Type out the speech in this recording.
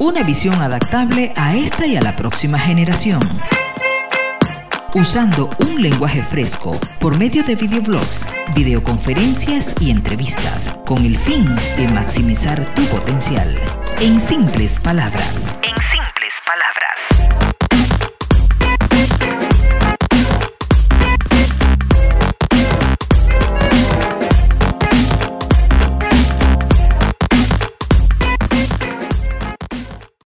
Una visión adaptable a esta y a la próxima generación. Usando un lenguaje fresco por medio de videoblogs, videoconferencias y entrevistas, con el fin de maximizar tu potencial. En simples palabras. En simples palabras.